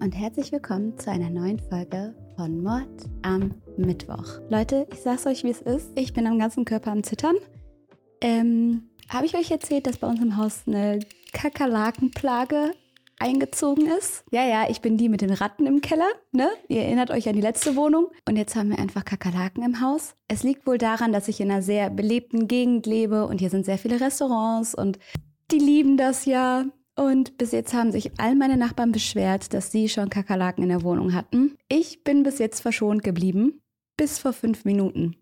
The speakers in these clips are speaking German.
und herzlich willkommen zu einer neuen Folge von Mord am Mittwoch. Leute, ich sag's euch, wie es ist. Ich bin am ganzen Körper am Zittern. Ähm, habe ich euch erzählt, dass bei uns im Haus eine Kakerlakenplage eingezogen ist? Ja, ja, ich bin die mit den Ratten im Keller, ne? Ihr erinnert euch an die letzte Wohnung. Und jetzt haben wir einfach Kakerlaken im Haus. Es liegt wohl daran, dass ich in einer sehr belebten Gegend lebe und hier sind sehr viele Restaurants und die lieben das ja. Und bis jetzt haben sich all meine Nachbarn beschwert, dass sie schon Kakerlaken in der Wohnung hatten. Ich bin bis jetzt verschont geblieben. Bis vor fünf Minuten.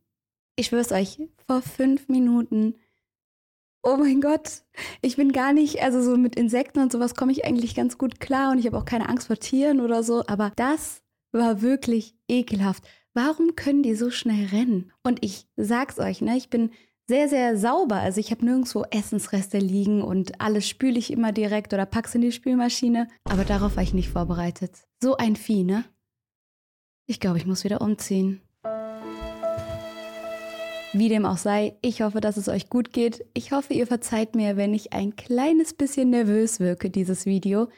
Ich schwör's euch, vor fünf Minuten. Oh mein Gott, ich bin gar nicht, also so mit Insekten und sowas komme ich eigentlich ganz gut klar und ich habe auch keine Angst vor Tieren oder so, aber das war wirklich ekelhaft. Warum können die so schnell rennen? Und ich sag's euch, ne, ich bin sehr, sehr sauber. Also ich habe nirgendwo Essensreste liegen und alles spüle ich immer direkt oder pack's in die Spülmaschine. Aber darauf war ich nicht vorbereitet. So ein Vieh, ne? Ich glaube, ich muss wieder umziehen. Wie dem auch sei, ich hoffe, dass es euch gut geht. Ich hoffe, ihr verzeiht mir, wenn ich ein kleines bisschen nervös wirke, dieses Video.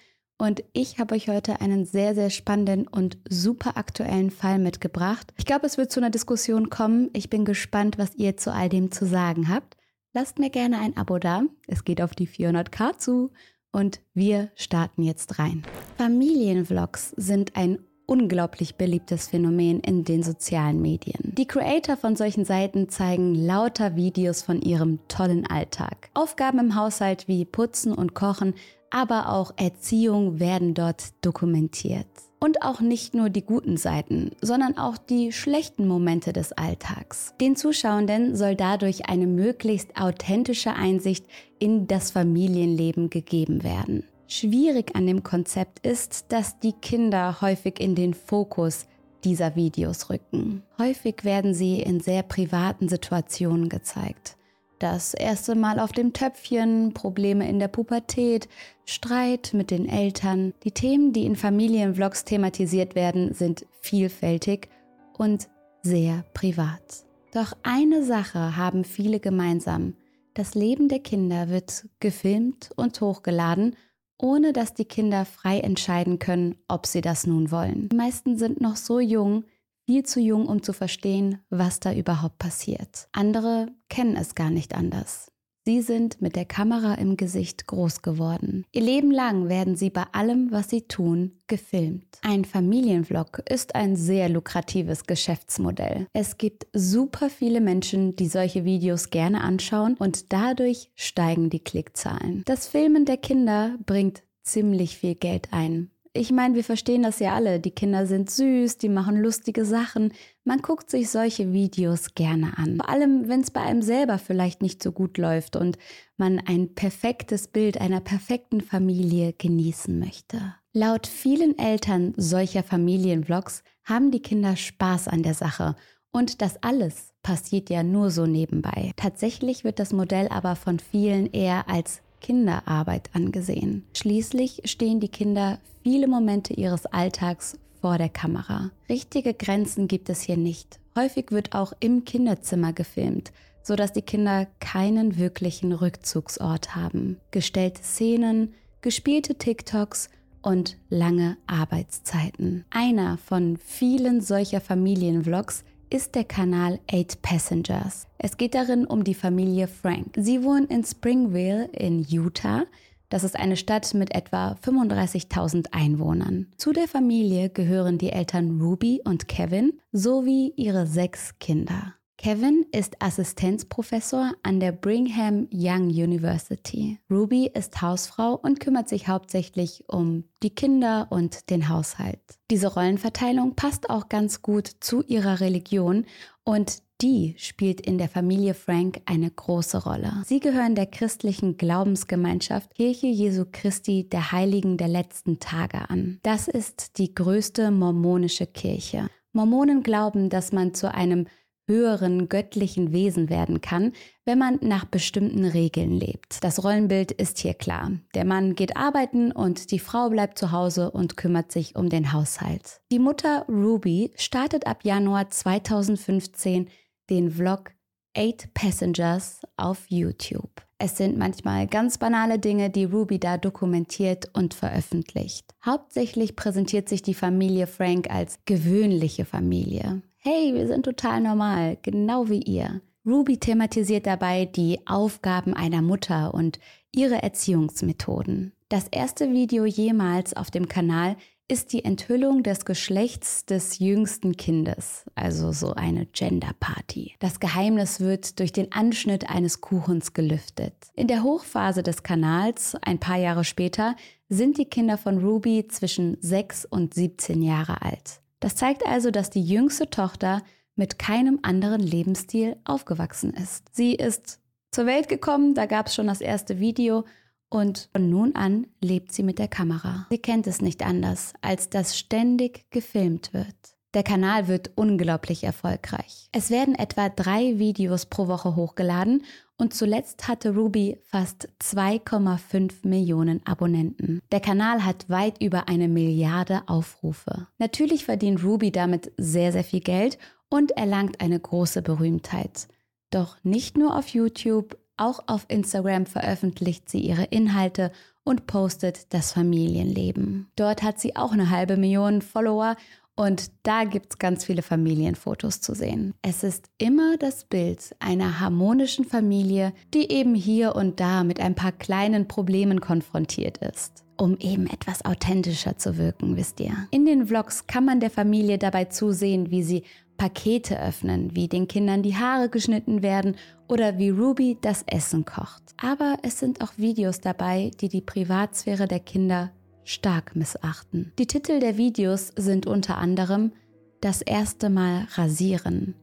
Und ich habe euch heute einen sehr, sehr spannenden und super aktuellen Fall mitgebracht. Ich glaube, es wird zu einer Diskussion kommen. Ich bin gespannt, was ihr zu all dem zu sagen habt. Lasst mir gerne ein Abo da. Es geht auf die 400k zu. Und wir starten jetzt rein. Familienvlogs sind ein unglaublich beliebtes Phänomen in den sozialen Medien. Die Creator von solchen Seiten zeigen lauter Videos von ihrem tollen Alltag. Aufgaben im Haushalt wie Putzen und Kochen aber auch Erziehung werden dort dokumentiert. Und auch nicht nur die guten Seiten, sondern auch die schlechten Momente des Alltags. Den Zuschauenden soll dadurch eine möglichst authentische Einsicht in das Familienleben gegeben werden. Schwierig an dem Konzept ist, dass die Kinder häufig in den Fokus dieser Videos rücken. Häufig werden sie in sehr privaten Situationen gezeigt das erste Mal auf dem Töpfchen, Probleme in der Pubertät, Streit mit den Eltern. Die Themen, die in Familienvlogs thematisiert werden, sind vielfältig und sehr privat. Doch eine Sache haben viele gemeinsam. Das Leben der Kinder wird gefilmt und hochgeladen, ohne dass die Kinder frei entscheiden können, ob sie das nun wollen. Die meisten sind noch so jung, viel zu jung, um zu verstehen, was da überhaupt passiert. Andere kennen es gar nicht anders. Sie sind mit der Kamera im Gesicht groß geworden. Ihr Leben lang werden sie bei allem, was sie tun, gefilmt. Ein Familienvlog ist ein sehr lukratives Geschäftsmodell. Es gibt super viele Menschen, die solche Videos gerne anschauen und dadurch steigen die Klickzahlen. Das Filmen der Kinder bringt ziemlich viel Geld ein. Ich meine, wir verstehen das ja alle. Die Kinder sind süß, die machen lustige Sachen. Man guckt sich solche Videos gerne an. Vor allem, wenn es bei einem selber vielleicht nicht so gut läuft und man ein perfektes Bild einer perfekten Familie genießen möchte. Laut vielen Eltern solcher Familienvlogs haben die Kinder Spaß an der Sache. Und das alles passiert ja nur so nebenbei. Tatsächlich wird das Modell aber von vielen eher als Kinderarbeit angesehen. Schließlich stehen die Kinder viele Momente ihres Alltags vor der Kamera. Richtige Grenzen gibt es hier nicht. Häufig wird auch im Kinderzimmer gefilmt, sodass die Kinder keinen wirklichen Rückzugsort haben. Gestellte Szenen, gespielte TikToks und lange Arbeitszeiten. Einer von vielen solcher Familienvlogs ist der Kanal Eight Passengers. Es geht darin um die Familie Frank. Sie wohnen in Springville in Utah. Das ist eine Stadt mit etwa 35.000 Einwohnern. Zu der Familie gehören die Eltern Ruby und Kevin sowie ihre sechs Kinder. Kevin ist Assistenzprofessor an der Brigham Young University. Ruby ist Hausfrau und kümmert sich hauptsächlich um die Kinder und den Haushalt. Diese Rollenverteilung passt auch ganz gut zu ihrer Religion und die spielt in der Familie Frank eine große Rolle. Sie gehören der christlichen Glaubensgemeinschaft Kirche Jesu Christi der Heiligen der letzten Tage an. Das ist die größte mormonische Kirche. Mormonen glauben, dass man zu einem höheren göttlichen Wesen werden kann, wenn man nach bestimmten Regeln lebt. Das Rollenbild ist hier klar. Der Mann geht arbeiten und die Frau bleibt zu Hause und kümmert sich um den Haushalt. Die Mutter Ruby startet ab Januar 2015 den Vlog Eight Passengers auf YouTube. Es sind manchmal ganz banale Dinge, die Ruby da dokumentiert und veröffentlicht. Hauptsächlich präsentiert sich die Familie Frank als gewöhnliche Familie. Hey, wir sind total normal, genau wie ihr. Ruby thematisiert dabei die Aufgaben einer Mutter und ihre Erziehungsmethoden. Das erste Video jemals auf dem Kanal ist die Enthüllung des Geschlechts des jüngsten Kindes, also so eine Gender Party. Das Geheimnis wird durch den Anschnitt eines Kuchens gelüftet. In der Hochphase des Kanals, ein paar Jahre später, sind die Kinder von Ruby zwischen 6 und 17 Jahre alt. Das zeigt also, dass die jüngste Tochter mit keinem anderen Lebensstil aufgewachsen ist. Sie ist zur Welt gekommen, da gab es schon das erste Video und von nun an lebt sie mit der Kamera. Sie kennt es nicht anders, als dass ständig gefilmt wird. Der Kanal wird unglaublich erfolgreich. Es werden etwa drei Videos pro Woche hochgeladen und zuletzt hatte Ruby fast 2,5 Millionen Abonnenten. Der Kanal hat weit über eine Milliarde Aufrufe. Natürlich verdient Ruby damit sehr, sehr viel Geld und erlangt eine große Berühmtheit. Doch nicht nur auf YouTube, auch auf Instagram veröffentlicht sie ihre Inhalte und postet das Familienleben. Dort hat sie auch eine halbe Million Follower und da gibt es ganz viele Familienfotos zu sehen. Es ist immer das Bild einer harmonischen Familie, die eben hier und da mit ein paar kleinen Problemen konfrontiert ist um eben etwas authentischer zu wirken, wisst ihr. In den Vlogs kann man der Familie dabei zusehen, wie sie Pakete öffnen, wie den Kindern die Haare geschnitten werden oder wie Ruby das Essen kocht. Aber es sind auch Videos dabei, die die Privatsphäre der Kinder stark missachten. Die Titel der Videos sind unter anderem Das erste Mal rasieren,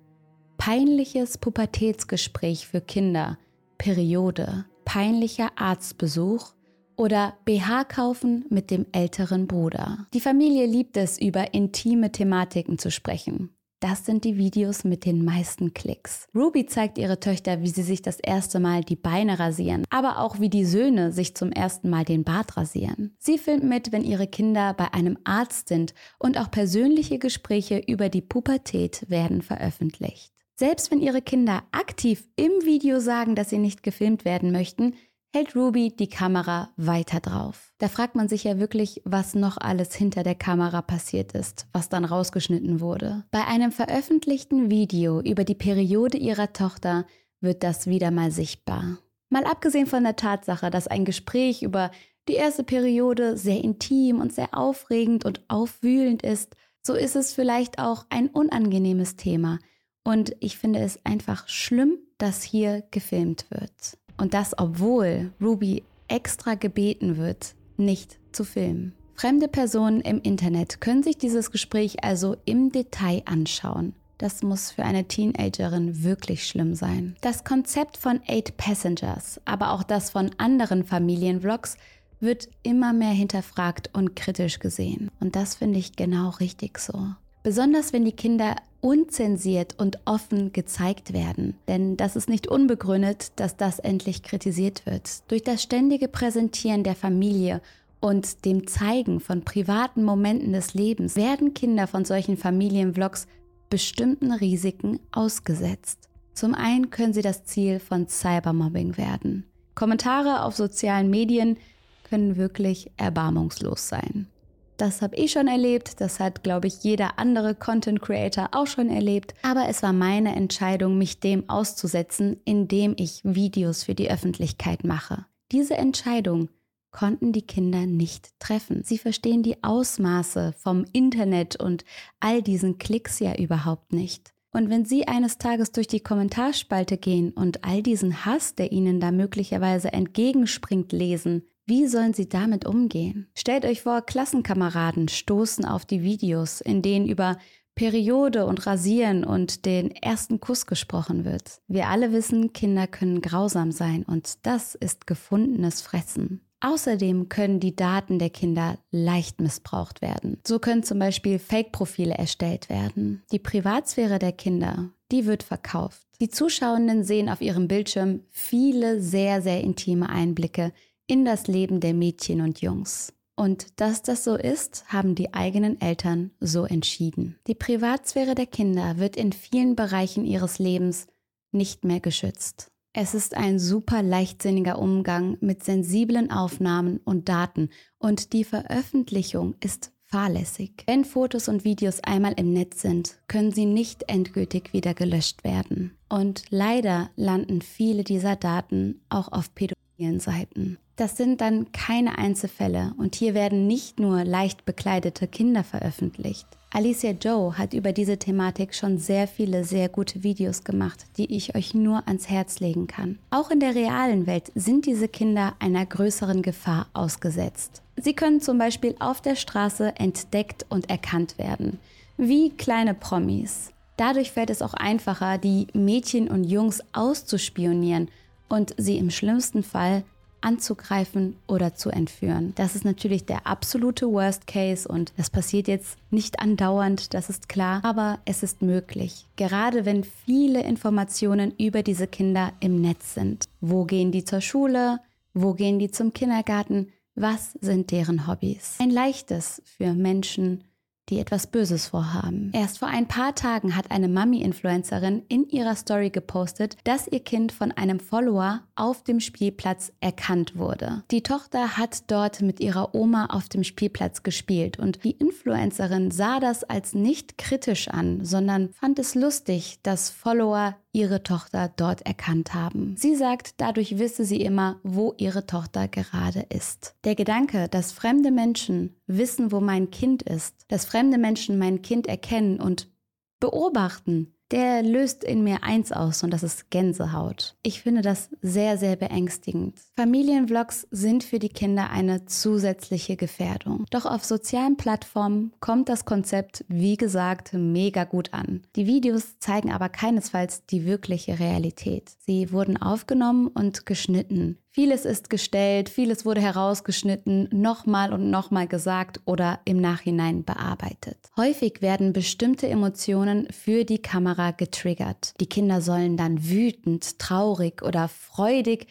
peinliches Pubertätsgespräch für Kinder, Periode, peinlicher Arztbesuch oder BH kaufen mit dem älteren Bruder. Die Familie liebt es, über intime Thematiken zu sprechen. Das sind die Videos mit den meisten Klicks. Ruby zeigt ihre Töchter, wie sie sich das erste Mal die Beine rasieren, aber auch wie die Söhne sich zum ersten Mal den Bart rasieren. Sie filmt mit, wenn ihre Kinder bei einem Arzt sind und auch persönliche Gespräche über die Pubertät werden veröffentlicht. Selbst wenn ihre Kinder aktiv im Video sagen, dass sie nicht gefilmt werden möchten, hält Ruby die Kamera weiter drauf. Da fragt man sich ja wirklich, was noch alles hinter der Kamera passiert ist, was dann rausgeschnitten wurde. Bei einem veröffentlichten Video über die Periode ihrer Tochter wird das wieder mal sichtbar. Mal abgesehen von der Tatsache, dass ein Gespräch über die erste Periode sehr intim und sehr aufregend und aufwühlend ist, so ist es vielleicht auch ein unangenehmes Thema. Und ich finde es einfach schlimm, dass hier gefilmt wird. Und das, obwohl Ruby extra gebeten wird, nicht zu filmen. Fremde Personen im Internet können sich dieses Gespräch also im Detail anschauen. Das muss für eine Teenagerin wirklich schlimm sein. Das Konzept von Eight Passengers, aber auch das von anderen Familienvlogs, wird immer mehr hinterfragt und kritisch gesehen. Und das finde ich genau richtig so. Besonders wenn die Kinder unzensiert und offen gezeigt werden. Denn das ist nicht unbegründet, dass das endlich kritisiert wird. Durch das ständige Präsentieren der Familie und dem Zeigen von privaten Momenten des Lebens werden Kinder von solchen Familienvlogs bestimmten Risiken ausgesetzt. Zum einen können sie das Ziel von Cybermobbing werden. Kommentare auf sozialen Medien können wirklich erbarmungslos sein. Das habe ich schon erlebt, das hat, glaube ich, jeder andere Content Creator auch schon erlebt. Aber es war meine Entscheidung, mich dem auszusetzen, indem ich Videos für die Öffentlichkeit mache. Diese Entscheidung konnten die Kinder nicht treffen. Sie verstehen die Ausmaße vom Internet und all diesen Klicks ja überhaupt nicht. Und wenn Sie eines Tages durch die Kommentarspalte gehen und all diesen Hass, der Ihnen da möglicherweise entgegenspringt, lesen, wie sollen sie damit umgehen? Stellt euch vor, Klassenkameraden stoßen auf die Videos, in denen über Periode und Rasieren und den ersten Kuss gesprochen wird. Wir alle wissen, Kinder können grausam sein und das ist gefundenes Fressen. Außerdem können die Daten der Kinder leicht missbraucht werden. So können zum Beispiel Fake-Profile erstellt werden. Die Privatsphäre der Kinder, die wird verkauft. Die Zuschauenden sehen auf ihrem Bildschirm viele sehr, sehr intime Einblicke in das Leben der Mädchen und Jungs. Und dass das so ist, haben die eigenen Eltern so entschieden. Die Privatsphäre der Kinder wird in vielen Bereichen ihres Lebens nicht mehr geschützt. Es ist ein super leichtsinniger Umgang mit sensiblen Aufnahmen und Daten und die Veröffentlichung ist fahrlässig. Wenn Fotos und Videos einmal im Netz sind, können sie nicht endgültig wieder gelöscht werden. Und leider landen viele dieser Daten auch auf pädophilen Seiten. Das sind dann keine Einzelfälle und hier werden nicht nur leicht bekleidete Kinder veröffentlicht. Alicia Joe hat über diese Thematik schon sehr viele sehr gute Videos gemacht, die ich euch nur ans Herz legen kann. Auch in der realen Welt sind diese Kinder einer größeren Gefahr ausgesetzt. Sie können zum Beispiel auf der Straße entdeckt und erkannt werden, wie kleine Promis. Dadurch fällt es auch einfacher, die Mädchen und Jungs auszuspionieren und sie im schlimmsten Fall anzugreifen oder zu entführen. Das ist natürlich der absolute Worst Case und das passiert jetzt nicht andauernd, das ist klar, aber es ist möglich. Gerade wenn viele Informationen über diese Kinder im Netz sind. Wo gehen die zur Schule? Wo gehen die zum Kindergarten? Was sind deren Hobbys? Ein leichtes für Menschen, die etwas Böses vorhaben. Erst vor ein paar Tagen hat eine Mami-Influencerin in ihrer Story gepostet, dass ihr Kind von einem Follower auf dem Spielplatz erkannt wurde. Die Tochter hat dort mit ihrer Oma auf dem Spielplatz gespielt und die Influencerin sah das als nicht kritisch an, sondern fand es lustig, dass Follower ihre Tochter dort erkannt haben. Sie sagt, dadurch wisse sie immer, wo ihre Tochter gerade ist. Der Gedanke, dass fremde Menschen wissen, wo mein Kind ist, dass fremde Menschen mein Kind erkennen und beobachten, der löst in mir eins aus und das ist Gänsehaut. Ich finde das sehr, sehr beängstigend. Familienvlogs sind für die Kinder eine zusätzliche Gefährdung. Doch auf sozialen Plattformen kommt das Konzept, wie gesagt, mega gut an. Die Videos zeigen aber keinesfalls die wirkliche Realität. Sie wurden aufgenommen und geschnitten. Vieles ist gestellt, vieles wurde herausgeschnitten, nochmal und nochmal gesagt oder im Nachhinein bearbeitet. Häufig werden bestimmte Emotionen für die Kamera getriggert. Die Kinder sollen dann wütend, traurig oder freudig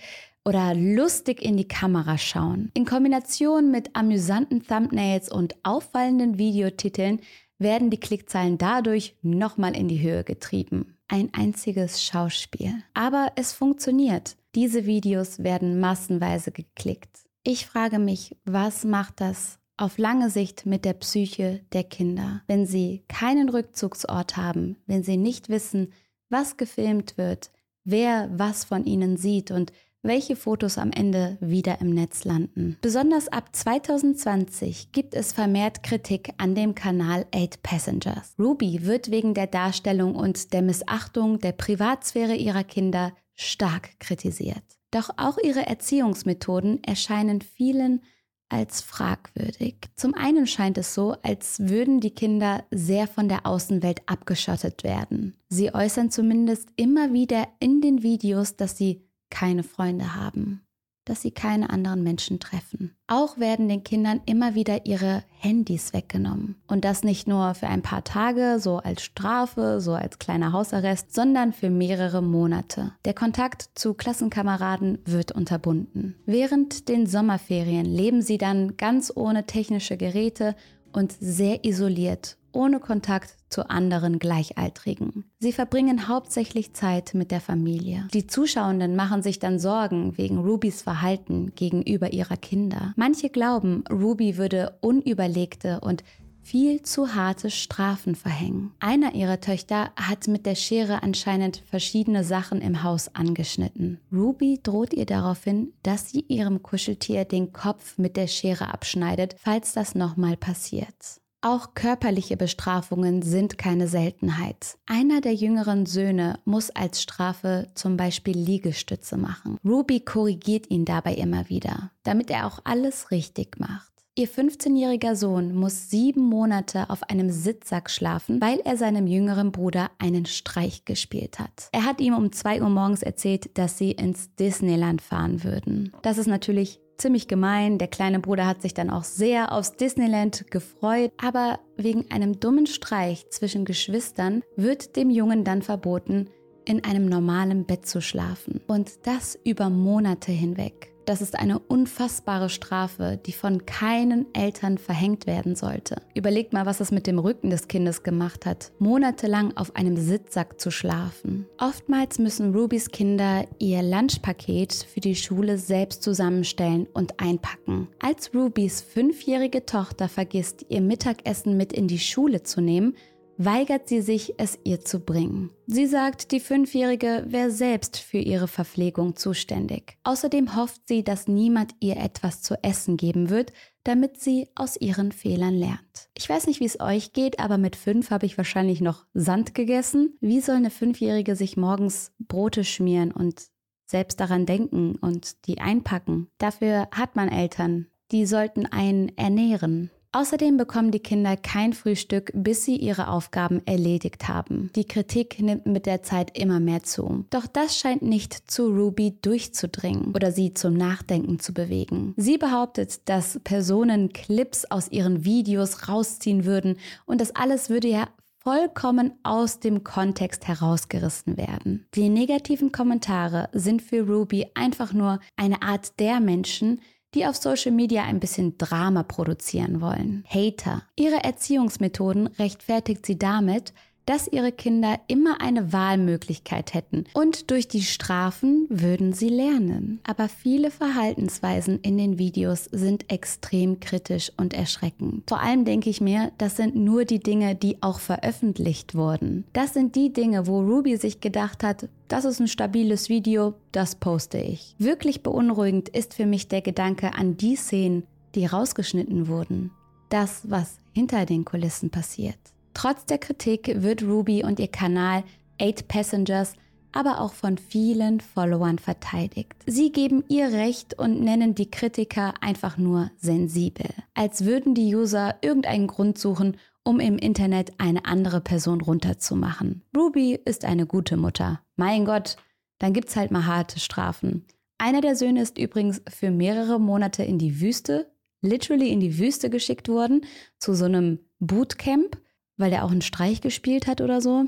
oder lustig in die Kamera schauen. In Kombination mit amüsanten Thumbnails und auffallenden Videotiteln werden die Klickzahlen dadurch nochmal in die Höhe getrieben. Ein einziges Schauspiel. Aber es funktioniert. Diese Videos werden massenweise geklickt. Ich frage mich, was macht das auf lange Sicht mit der Psyche der Kinder, wenn sie keinen Rückzugsort haben, wenn sie nicht wissen, was gefilmt wird, wer was von ihnen sieht und welche Fotos am Ende wieder im Netz landen. Besonders ab 2020 gibt es vermehrt Kritik an dem Kanal 8 Passengers. Ruby wird wegen der Darstellung und der Missachtung der Privatsphäre ihrer Kinder stark kritisiert. Doch auch ihre Erziehungsmethoden erscheinen vielen als fragwürdig. Zum einen scheint es so, als würden die Kinder sehr von der Außenwelt abgeschottet werden. Sie äußern zumindest immer wieder in den Videos, dass sie keine Freunde haben dass sie keine anderen Menschen treffen. Auch werden den Kindern immer wieder ihre Handys weggenommen. Und das nicht nur für ein paar Tage, so als Strafe, so als kleiner Hausarrest, sondern für mehrere Monate. Der Kontakt zu Klassenkameraden wird unterbunden. Während den Sommerferien leben sie dann ganz ohne technische Geräte und sehr isoliert ohne Kontakt zu anderen Gleichaltrigen. Sie verbringen hauptsächlich Zeit mit der Familie. Die Zuschauenden machen sich dann Sorgen wegen Rubys Verhalten gegenüber ihrer Kinder. Manche glauben, Ruby würde unüberlegte und viel zu harte Strafen verhängen. Einer ihrer Töchter hat mit der Schere anscheinend verschiedene Sachen im Haus angeschnitten. Ruby droht ihr daraufhin, dass sie ihrem Kuscheltier den Kopf mit der Schere abschneidet, falls das nochmal passiert. Auch körperliche Bestrafungen sind keine Seltenheit. Einer der jüngeren Söhne muss als Strafe zum Beispiel Liegestütze machen. Ruby korrigiert ihn dabei immer wieder, damit er auch alles richtig macht. Ihr 15-jähriger Sohn muss sieben Monate auf einem Sitzsack schlafen, weil er seinem jüngeren Bruder einen Streich gespielt hat. Er hat ihm um 2 Uhr morgens erzählt, dass sie ins Disneyland fahren würden. Das ist natürlich ziemlich gemein. Der kleine Bruder hat sich dann auch sehr aufs Disneyland gefreut, aber wegen einem dummen Streich zwischen Geschwistern wird dem Jungen dann verboten, in einem normalen Bett zu schlafen. Und das über Monate hinweg. Das ist eine unfassbare Strafe, die von keinen Eltern verhängt werden sollte. Überlegt mal, was es mit dem Rücken des Kindes gemacht hat, monatelang auf einem Sitzsack zu schlafen. Oftmals müssen Rubys Kinder ihr Lunchpaket für die Schule selbst zusammenstellen und einpacken. Als Rubys fünfjährige Tochter vergisst, ihr Mittagessen mit in die Schule zu nehmen, weigert sie sich, es ihr zu bringen. Sie sagt, die Fünfjährige wäre selbst für ihre Verpflegung zuständig. Außerdem hofft sie, dass niemand ihr etwas zu essen geben wird, damit sie aus ihren Fehlern lernt. Ich weiß nicht, wie es euch geht, aber mit fünf habe ich wahrscheinlich noch Sand gegessen. Wie soll eine Fünfjährige sich morgens Brote schmieren und selbst daran denken und die einpacken? Dafür hat man Eltern. Die sollten einen ernähren. Außerdem bekommen die Kinder kein Frühstück, bis sie ihre Aufgaben erledigt haben. Die Kritik nimmt mit der Zeit immer mehr zu. Doch das scheint nicht zu Ruby durchzudringen oder sie zum Nachdenken zu bewegen. Sie behauptet, dass Personen Clips aus ihren Videos rausziehen würden und das alles würde ja vollkommen aus dem Kontext herausgerissen werden. Die negativen Kommentare sind für Ruby einfach nur eine Art der Menschen, die auf Social Media ein bisschen Drama produzieren wollen. Hater. Ihre Erziehungsmethoden rechtfertigt sie damit, dass ihre Kinder immer eine Wahlmöglichkeit hätten und durch die Strafen würden sie lernen. Aber viele Verhaltensweisen in den Videos sind extrem kritisch und erschreckend. Vor allem denke ich mir, das sind nur die Dinge, die auch veröffentlicht wurden. Das sind die Dinge, wo Ruby sich gedacht hat, das ist ein stabiles Video, das poste ich. Wirklich beunruhigend ist für mich der Gedanke an die Szenen, die rausgeschnitten wurden. Das, was hinter den Kulissen passiert. Trotz der Kritik wird Ruby und ihr Kanal 8 Passengers aber auch von vielen Followern verteidigt. Sie geben ihr Recht und nennen die Kritiker einfach nur sensibel, als würden die User irgendeinen Grund suchen, um im Internet eine andere Person runterzumachen. Ruby ist eine gute Mutter. Mein Gott, dann gibt's halt mal harte Strafen. Einer der Söhne ist übrigens für mehrere Monate in die Wüste, literally in die Wüste geschickt worden, zu so einem Bootcamp weil der auch einen Streich gespielt hat oder so.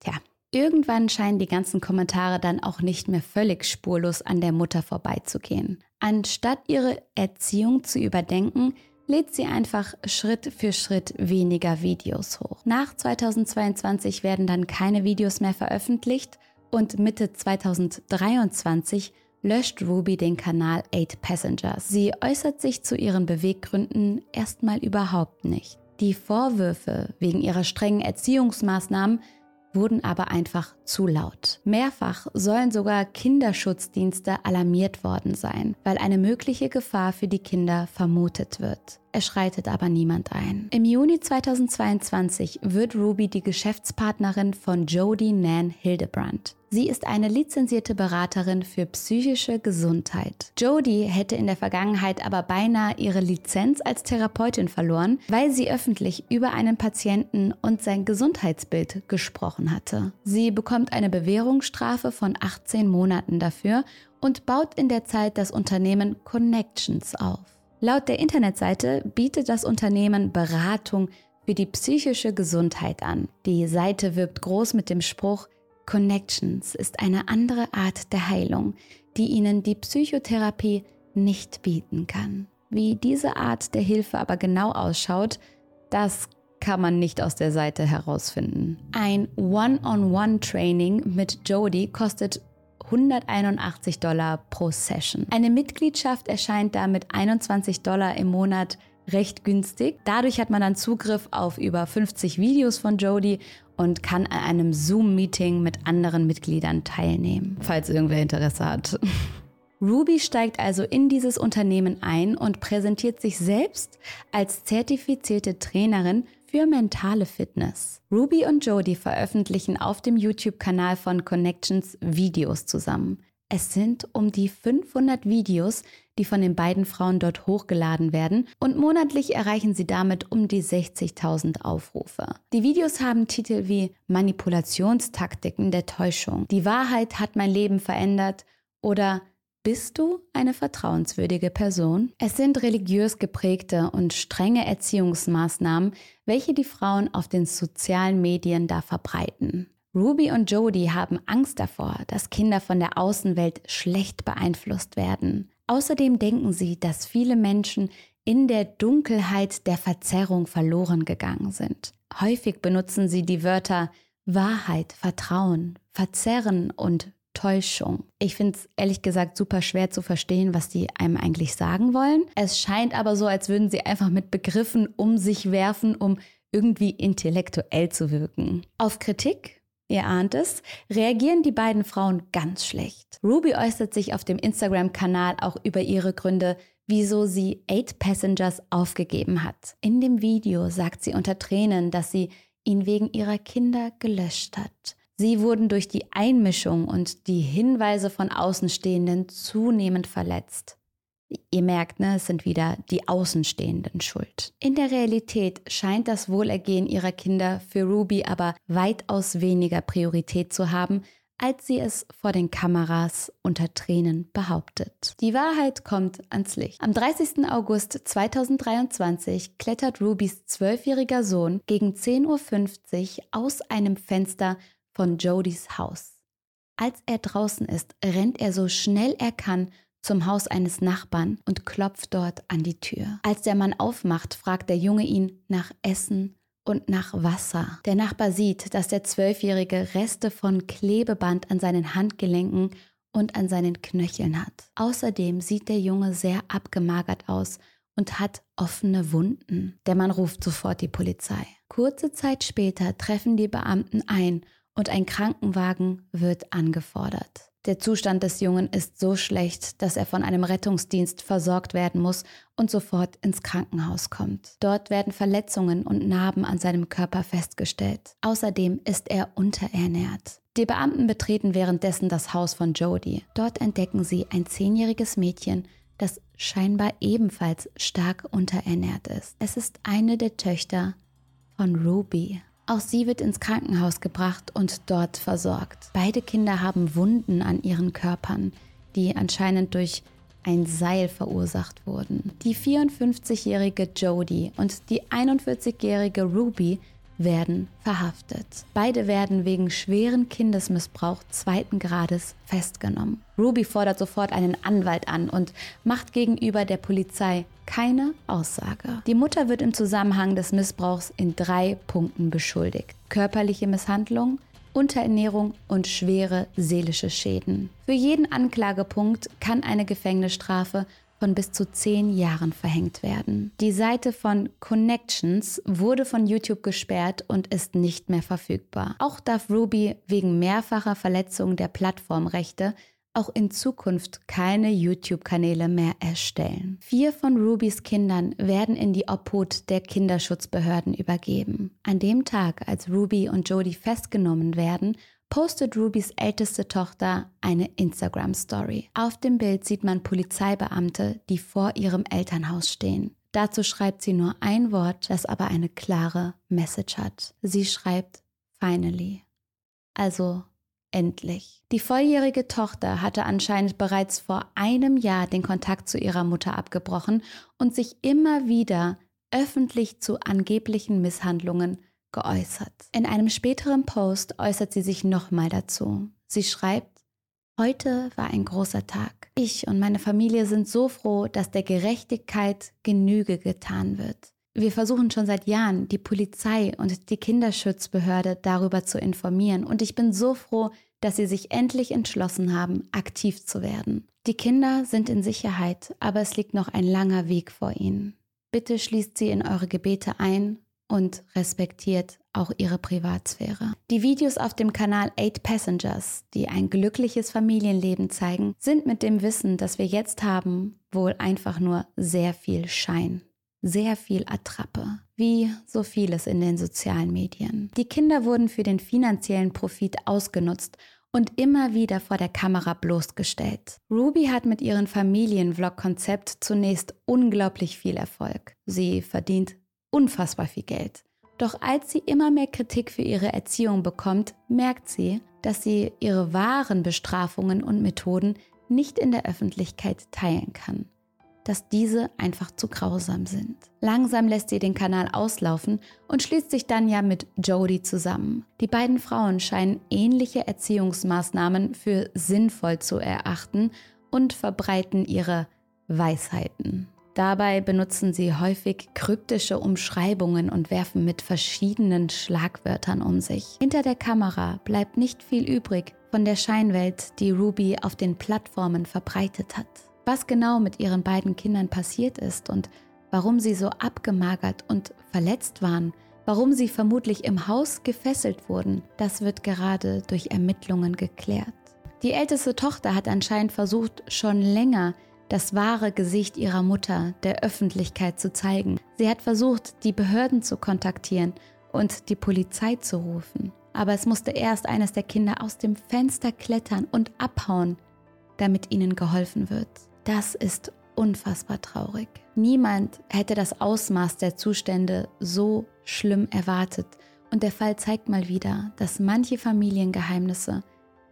Tja, irgendwann scheinen die ganzen Kommentare dann auch nicht mehr völlig spurlos an der Mutter vorbeizugehen. Anstatt ihre Erziehung zu überdenken, lädt sie einfach Schritt für Schritt weniger Videos hoch. Nach 2022 werden dann keine Videos mehr veröffentlicht und Mitte 2023 löscht Ruby den Kanal 8 Passengers. Sie äußert sich zu ihren Beweggründen erstmal überhaupt nicht. Die Vorwürfe wegen ihrer strengen Erziehungsmaßnahmen wurden aber einfach zu laut. Mehrfach sollen sogar Kinderschutzdienste alarmiert worden sein, weil eine mögliche Gefahr für die Kinder vermutet wird. Es schreitet aber niemand ein. Im Juni 2022 wird Ruby die Geschäftspartnerin von Jodie Nan Hildebrand. Sie ist eine lizenzierte Beraterin für psychische Gesundheit. Jodie hätte in der Vergangenheit aber beinahe ihre Lizenz als Therapeutin verloren, weil sie öffentlich über einen Patienten und sein Gesundheitsbild gesprochen hatte. Sie bekommt eine Bewährungsstrafe von 18 Monaten dafür und baut in der Zeit das Unternehmen Connections auf. Laut der Internetseite bietet das Unternehmen Beratung für die psychische Gesundheit an. Die Seite wirbt groß mit dem Spruch, Connections ist eine andere Art der Heilung, die Ihnen die Psychotherapie nicht bieten kann. Wie diese Art der Hilfe aber genau ausschaut, das kann man nicht aus der Seite herausfinden. Ein One-on-One-Training mit Jodie kostet 181 Dollar pro Session. Eine Mitgliedschaft erscheint damit 21 Dollar im Monat recht günstig. Dadurch hat man dann Zugriff auf über 50 Videos von Jodie und kann an einem Zoom-Meeting mit anderen Mitgliedern teilnehmen, falls irgendwer Interesse hat. Ruby steigt also in dieses Unternehmen ein und präsentiert sich selbst als zertifizierte Trainerin für mentale Fitness. Ruby und Jodie veröffentlichen auf dem YouTube-Kanal von Connections Videos zusammen. Es sind um die 500 Videos, die von den beiden Frauen dort hochgeladen werden und monatlich erreichen sie damit um die 60.000 Aufrufe. Die Videos haben Titel wie Manipulationstaktiken der Täuschung, Die Wahrheit hat mein Leben verändert oder bist du eine vertrauenswürdige Person? Es sind religiös geprägte und strenge Erziehungsmaßnahmen, welche die Frauen auf den sozialen Medien da verbreiten. Ruby und Jodie haben Angst davor, dass Kinder von der Außenwelt schlecht beeinflusst werden. Außerdem denken sie, dass viele Menschen in der Dunkelheit der Verzerrung verloren gegangen sind. Häufig benutzen sie die Wörter Wahrheit, Vertrauen, Verzerren und Täuschung. Ich finde es ehrlich gesagt super schwer zu verstehen, was die einem eigentlich sagen wollen. Es scheint aber so, als würden sie einfach mit Begriffen um sich werfen, um irgendwie intellektuell zu wirken. Auf Kritik, ihr ahnt es, reagieren die beiden Frauen ganz schlecht. Ruby äußert sich auf dem Instagram-Kanal auch über ihre Gründe, wieso sie Eight Passengers aufgegeben hat. In dem Video sagt sie unter Tränen, dass sie ihn wegen ihrer Kinder gelöscht hat. Sie wurden durch die Einmischung und die Hinweise von Außenstehenden zunehmend verletzt. Ihr merkt, ne, es sind wieder die Außenstehenden schuld. In der Realität scheint das Wohlergehen ihrer Kinder für Ruby aber weitaus weniger Priorität zu haben, als sie es vor den Kameras unter Tränen behauptet. Die Wahrheit kommt ans Licht. Am 30. August 2023 klettert Rubys zwölfjähriger Sohn gegen 10.50 Uhr aus einem Fenster von Jodys Haus. Als er draußen ist, rennt er so schnell er kann zum Haus eines Nachbarn und klopft dort an die Tür. Als der Mann aufmacht, fragt der Junge ihn nach Essen und nach Wasser. Der Nachbar sieht, dass der Zwölfjährige Reste von Klebeband an seinen Handgelenken und an seinen Knöcheln hat. Außerdem sieht der Junge sehr abgemagert aus und hat offene Wunden. Der Mann ruft sofort die Polizei. Kurze Zeit später treffen die Beamten ein und ein Krankenwagen wird angefordert. Der Zustand des Jungen ist so schlecht, dass er von einem Rettungsdienst versorgt werden muss und sofort ins Krankenhaus kommt. Dort werden Verletzungen und Narben an seinem Körper festgestellt. Außerdem ist er unterernährt. Die Beamten betreten währenddessen das Haus von Jody. Dort entdecken sie ein zehnjähriges Mädchen, das scheinbar ebenfalls stark unterernährt ist. Es ist eine der Töchter von Ruby. Auch sie wird ins Krankenhaus gebracht und dort versorgt. Beide Kinder haben Wunden an ihren Körpern, die anscheinend durch ein Seil verursacht wurden. Die 54-jährige Jodie und die 41-jährige Ruby werden verhaftet. Beide werden wegen schweren Kindesmissbrauch zweiten Grades festgenommen. Ruby fordert sofort einen Anwalt an und macht gegenüber der Polizei keine Aussage. Die Mutter wird im Zusammenhang des Missbrauchs in drei Punkten beschuldigt. Körperliche Misshandlung, Unterernährung und schwere seelische Schäden. Für jeden Anklagepunkt kann eine Gefängnisstrafe von bis zu zehn Jahren verhängt werden. Die Seite von Connections wurde von YouTube gesperrt und ist nicht mehr verfügbar. Auch darf Ruby wegen mehrfacher Verletzung der Plattformrechte auch in Zukunft keine YouTube-Kanäle mehr erstellen. Vier von Rubys Kindern werden in die Obhut der Kinderschutzbehörden übergeben. An dem Tag, als Ruby und Jodie festgenommen werden, postet Rubys älteste Tochter eine Instagram-Story. Auf dem Bild sieht man Polizeibeamte, die vor ihrem Elternhaus stehen. Dazu schreibt sie nur ein Wort, das aber eine klare Message hat. Sie schreibt Finally. Also endlich. Die volljährige Tochter hatte anscheinend bereits vor einem Jahr den Kontakt zu ihrer Mutter abgebrochen und sich immer wieder öffentlich zu angeblichen Misshandlungen geäußert. In einem späteren Post äußert sie sich nochmal dazu. Sie schreibt, Heute war ein großer Tag. Ich und meine Familie sind so froh, dass der Gerechtigkeit Genüge getan wird. Wir versuchen schon seit Jahren, die Polizei und die Kinderschutzbehörde darüber zu informieren und ich bin so froh, dass sie sich endlich entschlossen haben, aktiv zu werden. Die Kinder sind in Sicherheit, aber es liegt noch ein langer Weg vor ihnen. Bitte schließt sie in eure Gebete ein und respektiert auch ihre Privatsphäre. Die Videos auf dem Kanal 8 Passengers, die ein glückliches Familienleben zeigen, sind mit dem Wissen, das wir jetzt haben, wohl einfach nur sehr viel Schein. Sehr viel Attrappe, wie so vieles in den sozialen Medien. Die Kinder wurden für den finanziellen Profit ausgenutzt und immer wieder vor der Kamera bloßgestellt. Ruby hat mit ihrem Familienvlog-Konzept zunächst unglaublich viel Erfolg. Sie verdient unfassbar viel Geld. Doch als sie immer mehr Kritik für ihre Erziehung bekommt, merkt sie, dass sie ihre wahren Bestrafungen und Methoden nicht in der Öffentlichkeit teilen kann dass diese einfach zu grausam sind. Langsam lässt sie den Kanal auslaufen und schließt sich dann ja mit Jodie zusammen. Die beiden Frauen scheinen ähnliche Erziehungsmaßnahmen für sinnvoll zu erachten und verbreiten ihre Weisheiten. Dabei benutzen sie häufig kryptische Umschreibungen und werfen mit verschiedenen Schlagwörtern um sich. Hinter der Kamera bleibt nicht viel übrig von der Scheinwelt, die Ruby auf den Plattformen verbreitet hat. Was genau mit ihren beiden Kindern passiert ist und warum sie so abgemagert und verletzt waren, warum sie vermutlich im Haus gefesselt wurden, das wird gerade durch Ermittlungen geklärt. Die älteste Tochter hat anscheinend versucht, schon länger das wahre Gesicht ihrer Mutter der Öffentlichkeit zu zeigen. Sie hat versucht, die Behörden zu kontaktieren und die Polizei zu rufen. Aber es musste erst eines der Kinder aus dem Fenster klettern und abhauen, damit ihnen geholfen wird. Das ist unfassbar traurig. Niemand hätte das Ausmaß der Zustände so schlimm erwartet. Und der Fall zeigt mal wieder, dass manche Familiengeheimnisse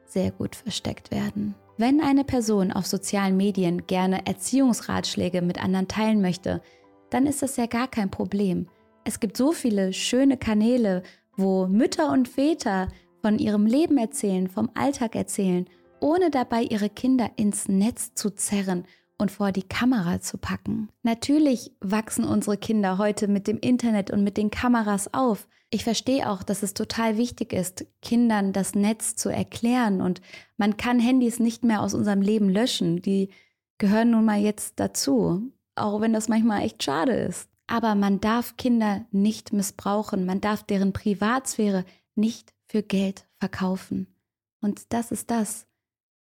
sehr gut versteckt werden. Wenn eine Person auf sozialen Medien gerne Erziehungsratschläge mit anderen teilen möchte, dann ist das ja gar kein Problem. Es gibt so viele schöne Kanäle, wo Mütter und Väter von ihrem Leben erzählen, vom Alltag erzählen ohne dabei ihre Kinder ins Netz zu zerren und vor die Kamera zu packen. Natürlich wachsen unsere Kinder heute mit dem Internet und mit den Kameras auf. Ich verstehe auch, dass es total wichtig ist, Kindern das Netz zu erklären und man kann Handys nicht mehr aus unserem Leben löschen. Die gehören nun mal jetzt dazu, auch wenn das manchmal echt schade ist. Aber man darf Kinder nicht missbrauchen, man darf deren Privatsphäre nicht für Geld verkaufen. Und das ist das,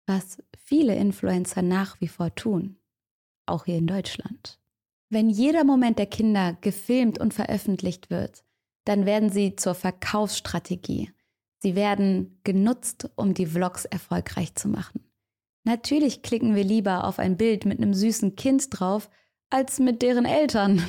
was viele Influencer nach wie vor tun, auch hier in Deutschland. Wenn jeder Moment der Kinder gefilmt und veröffentlicht wird, dann werden sie zur Verkaufsstrategie. Sie werden genutzt, um die Vlogs erfolgreich zu machen. Natürlich klicken wir lieber auf ein Bild mit einem süßen Kind drauf, als mit deren Eltern.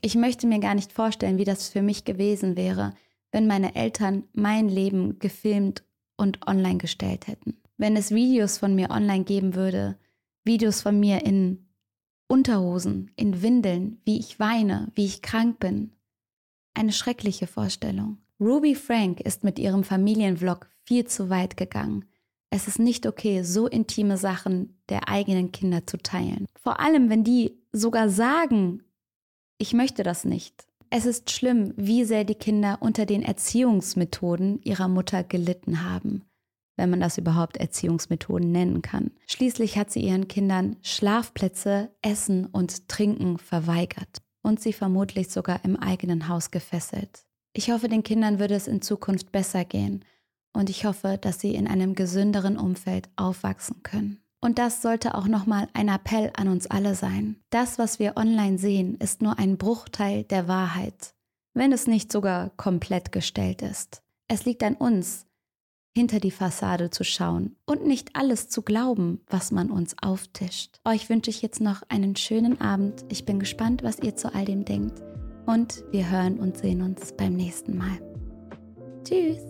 Ich möchte mir gar nicht vorstellen, wie das für mich gewesen wäre, wenn meine Eltern mein Leben gefilmt und online gestellt hätten wenn es Videos von mir online geben würde, Videos von mir in Unterhosen, in Windeln, wie ich weine, wie ich krank bin. Eine schreckliche Vorstellung. Ruby Frank ist mit ihrem Familienvlog viel zu weit gegangen. Es ist nicht okay, so intime Sachen der eigenen Kinder zu teilen. Vor allem, wenn die sogar sagen, ich möchte das nicht. Es ist schlimm, wie sehr die Kinder unter den Erziehungsmethoden ihrer Mutter gelitten haben wenn man das überhaupt Erziehungsmethoden nennen kann. Schließlich hat sie ihren Kindern Schlafplätze, Essen und Trinken verweigert und sie vermutlich sogar im eigenen Haus gefesselt. Ich hoffe, den Kindern würde es in Zukunft besser gehen und ich hoffe, dass sie in einem gesünderen Umfeld aufwachsen können. Und das sollte auch nochmal ein Appell an uns alle sein. Das, was wir online sehen, ist nur ein Bruchteil der Wahrheit, wenn es nicht sogar komplett gestellt ist. Es liegt an uns, hinter die Fassade zu schauen und nicht alles zu glauben, was man uns auftischt. Euch wünsche ich jetzt noch einen schönen Abend. Ich bin gespannt, was ihr zu all dem denkt. Und wir hören und sehen uns beim nächsten Mal. Tschüss!